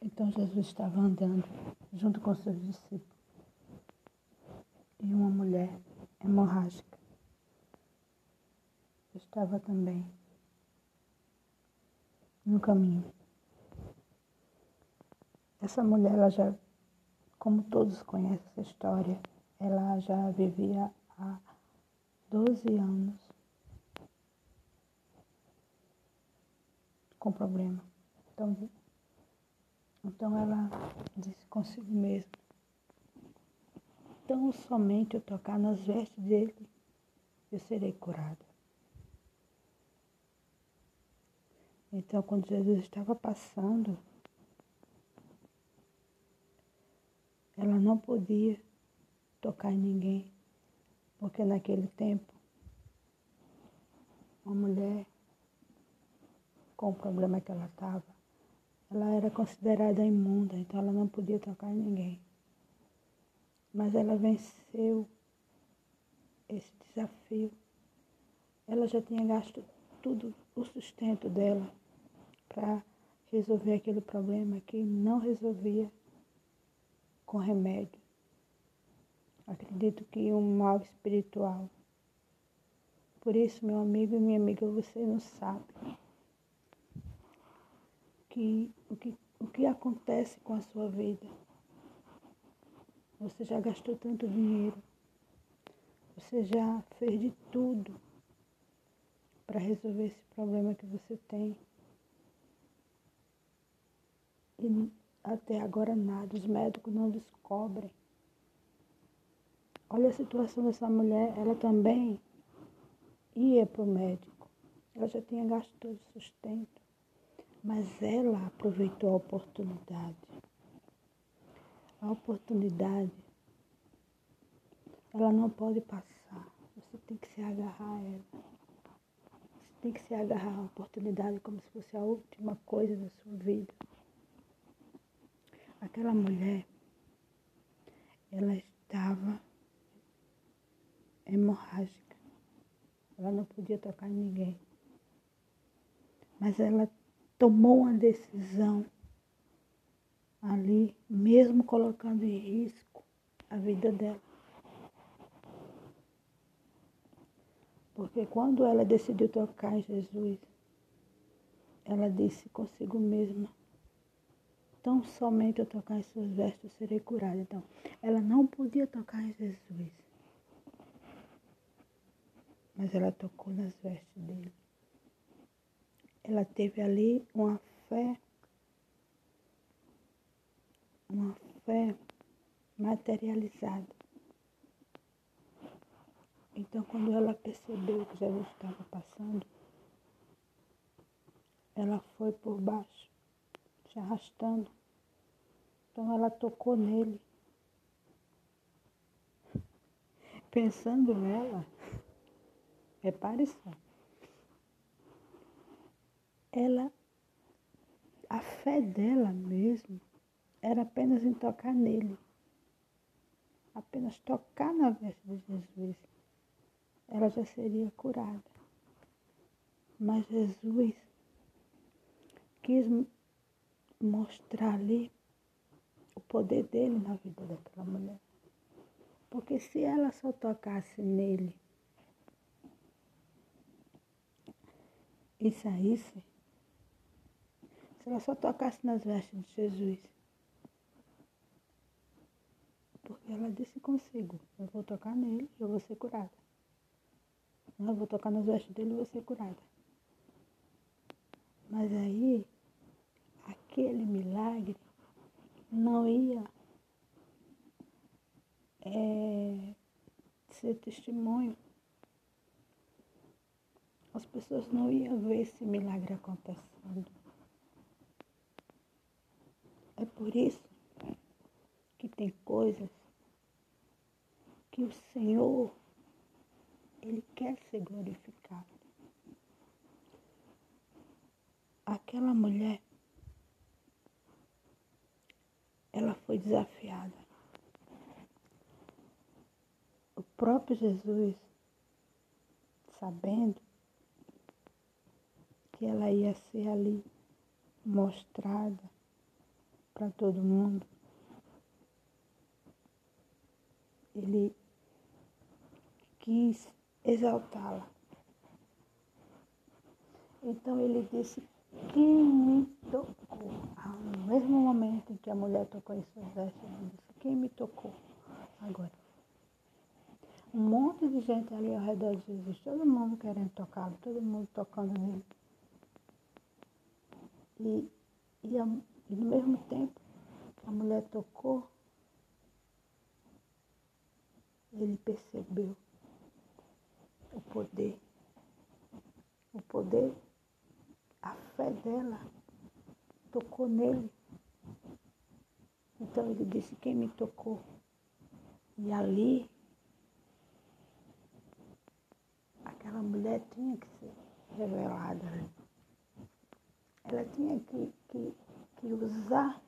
Então Jesus estava andando junto com seus discípulos e uma mulher hemorrágica estava também no caminho. Essa mulher, ela já, como todos conhecem essa história, ela já vivia há 12 anos com problema. Então, então ela disse consigo mesma, tão somente eu tocar nas vestes dele, eu serei curada. Então, quando Jesus estava passando, ela não podia tocar em ninguém, porque naquele tempo, uma mulher com o problema que ela estava, ela era considerada imunda, então ela não podia tocar em ninguém. Mas ela venceu esse desafio. Ela já tinha gasto tudo o sustento dela para resolver aquele problema que não resolvia com remédio. Acredito que um mal espiritual. Por isso, meu amigo e minha amiga, você não sabe que o que, o que acontece com a sua vida. Você já gastou tanto dinheiro, você já fez de tudo para resolver esse problema que você tem. E até agora nada, os médicos não descobrem. Olha a situação dessa mulher, ela também ia para o médico. Ela já tinha gasto todo o sustento. Mas ela aproveitou a oportunidade. A oportunidade, ela não pode passar. Você tem que se agarrar a ela. Você tem que se agarrar à oportunidade como se fosse a última coisa da sua vida. Aquela mulher, ela estava hemorrágica. Ela não podia tocar em ninguém. Mas ela tomou uma decisão ali, mesmo colocando em risco a vida dela. Porque quando ela decidiu tocar em Jesus, ela disse consigo mesma: Tão somente eu tocar em suas vestes eu serei curada. Então, ela não podia tocar em Jesus. Mas ela tocou nas vestes dele. Ela teve ali uma fé, uma fé materializada. Então, quando ela percebeu que Jesus estava passando, ela foi por baixo, se arrastando. Então, ela tocou nele. Pensando nela, repare só, ela, a fé dela mesmo, era apenas em tocar nele. Apenas tocar na veste de Jesus, ela já seria curada. Mas Jesus quis mostrar ali o poder dele na vida daquela mulher. Porque se ela só tocasse nele e saísse, ela só tocasse nas vestes de Jesus, porque ela disse consigo, eu vou tocar nele e eu vou ser curada. Não, eu vou tocar nas vestes dele e vou ser curada. Mas aí, aquele milagre não ia é, ser testemunho. As pessoas não iam ver esse milagre acontecendo. É por isso que tem coisas que o Senhor, Ele quer ser glorificado. Aquela mulher ela foi desafiada. O próprio Jesus, sabendo que ela ia ser ali mostrada para todo mundo. Ele quis exaltá-la. Então ele disse: Quem me tocou? Ao mesmo momento em que a mulher tocou em suas vestes, ele disse: Quem me tocou? Agora. Um monte de gente ali ao redor de Jesus, todo mundo querendo tocá-lo, todo mundo tocando nele. E, e, a, e no mesmo tempo que a mulher tocou, ele percebeu o poder, o poder, a fé dela tocou nele. Então ele disse, quem me tocou? E ali, aquela mulher tinha que ser revelada. Ela tinha que, que, que usar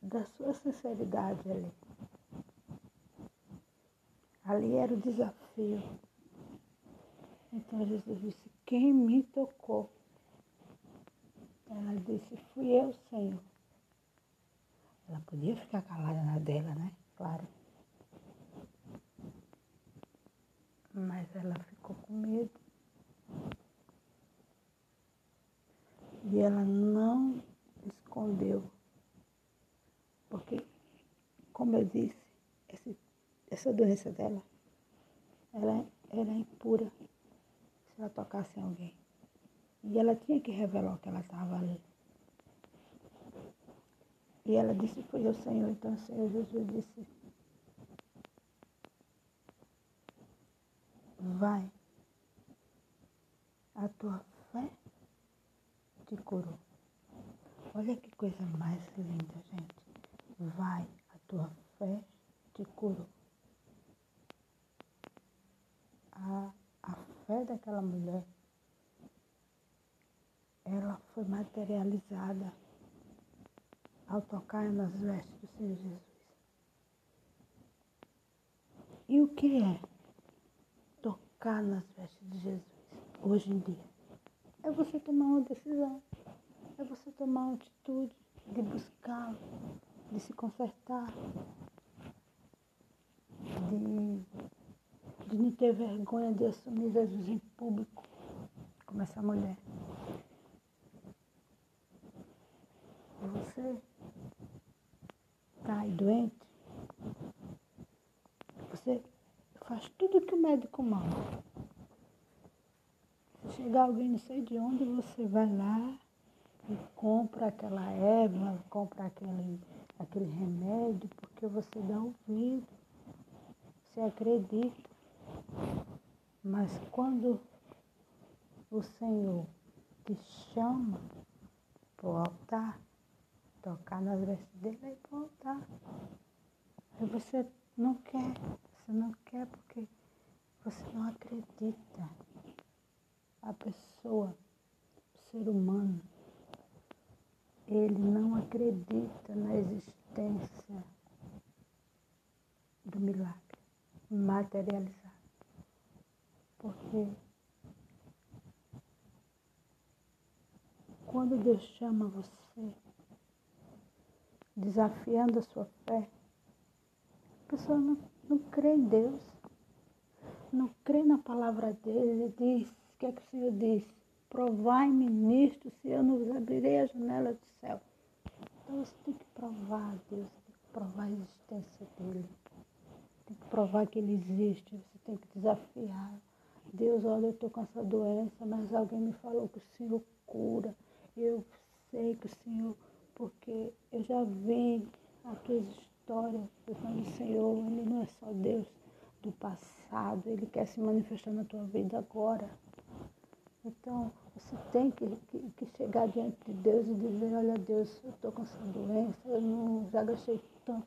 da sua sinceridade ali. Ali era o desafio. Então Jesus disse, quem me tocou? Ela disse, fui eu, Senhor. Ela podia ficar calada na dela, né? Claro. Mas ela ficou com medo. E ela não escondeu. Porque, como eu disse, essa doença dela, ela, ela é impura se ela tocasse em alguém. E ela tinha que revelar o que ela estava ali. E ela disse, foi o Senhor. Então o Senhor Jesus disse, vai, a tua te curou. Olha que coisa mais linda, gente. Vai, a tua fé te curou. a, a fé daquela mulher, ela foi materializada ao tocar nas vestes do Senhor Jesus. E o que é tocar nas vestes de Jesus hoje em dia? É você tomar uma decisão, é você tomar uma atitude de buscá-lo, de se consertar, de de não ter vergonha de assumir Jesus em público, como essa mulher. Você está aí doente, você faz tudo que o médico manda. Se chegar alguém não sei de onde, você vai lá e compra aquela erva, compra aquele, aquele remédio, porque você dá ouvido, você acredita. Mas quando o Senhor te chama para o altar, tocar nas vestes dele e altar. E você não quer, você não quer porque você não acredita. A pessoa, o ser humano, ele não acredita na existência do milagre materializado. Porque quando Deus chama você, desafiando a sua fé, a pessoa não, não crê em Deus, não crê na palavra dele, ele diz, que é que o Senhor diz? Provai-me nisto, se eu não vos abrirei a janela do céu. Então você tem que provar Deus, tem que provar a existência dele. Tem que provar que ele existe, você tem que desafiar. Deus, olha, eu estou com essa doença, mas alguém me falou que o Senhor cura. Eu sei que o Senhor, porque eu já vi as tuas histórias, o Senhor, Ele não é só Deus do passado, Ele quer se manifestar na tua vida agora. Então, você tem que, que, que chegar diante de Deus e dizer, olha Deus, eu estou com essa doença, eu não, já gastei tanto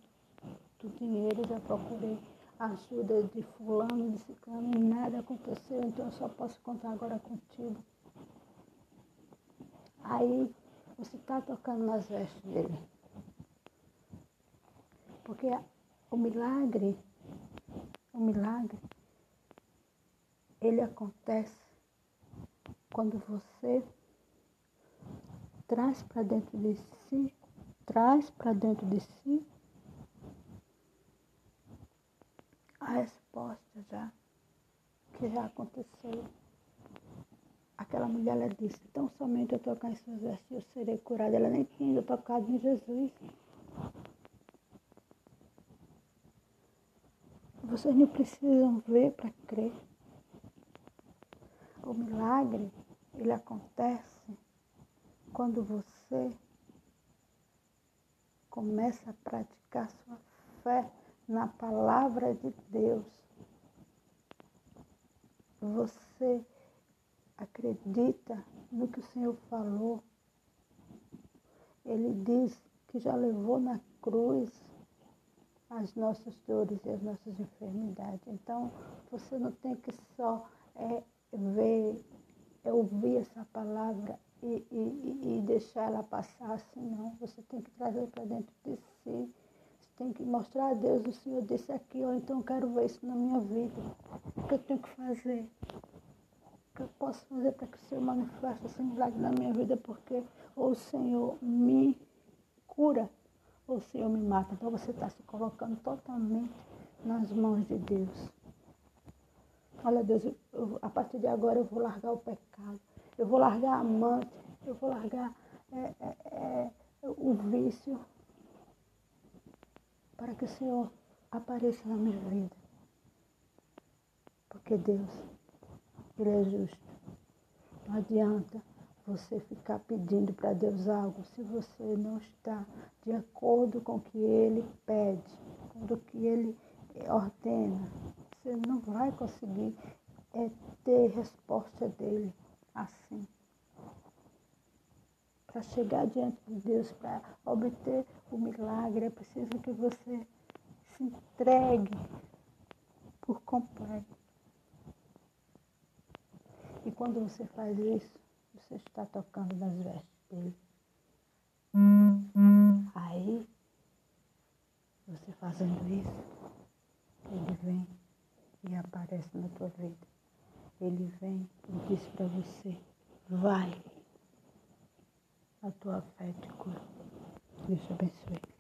dinheiro, já procurei ajuda de fulano, de ciclano, e nada aconteceu, então eu só posso contar agora contigo. Aí você está tocando nas vestes dele. Porque o milagre, o milagre, ele acontece quando você traz para dentro de si, traz para dentro de si a resposta já, que já aconteceu. Aquela mulher, ela disse, tão somente eu tocar em suas vestes, eu serei curada. Ela nem tinha tocado em Jesus. Vocês não precisam ver para crer. O milagre, ele acontece quando você começa a praticar sua fé na palavra de Deus. Você acredita no que o Senhor falou. Ele diz que já levou na cruz as nossas dores e as nossas enfermidades. Então, você não tem que só é, ver, ouvir essa palavra e, e, e deixar ela passar assim, não. Você tem que trazer para dentro de si. Você tem que mostrar a Deus, o Senhor disse aqui, ou então eu quero ver isso na minha vida. O que eu tenho que fazer? O que eu posso fazer para que o Senhor manifeste esse milagre na minha vida? Porque ou o Senhor me cura, ou o Senhor me mata. Então você está se colocando totalmente nas mãos de Deus. Olha, Deus, eu, a partir de agora eu vou largar o pecado eu vou largar a amante, eu vou largar é, é, é, o vício para que o Senhor apareça na minha vida. Porque Deus, Ele é justo. Não adianta você ficar pedindo para Deus algo se você não está de acordo com o que Ele pede, com o que Ele ordena. Você não vai conseguir é, ter resposta dele assim. Para chegar diante de Deus, para obter o milagre, é preciso que você se entregue por completo. E quando você faz isso, você está tocando nas vestes dele. Aí, você fazendo isso, ele vem e aparece na tua vida. Ele vem e diz para você, vai, a tua fé te cura. Deus te abençoe.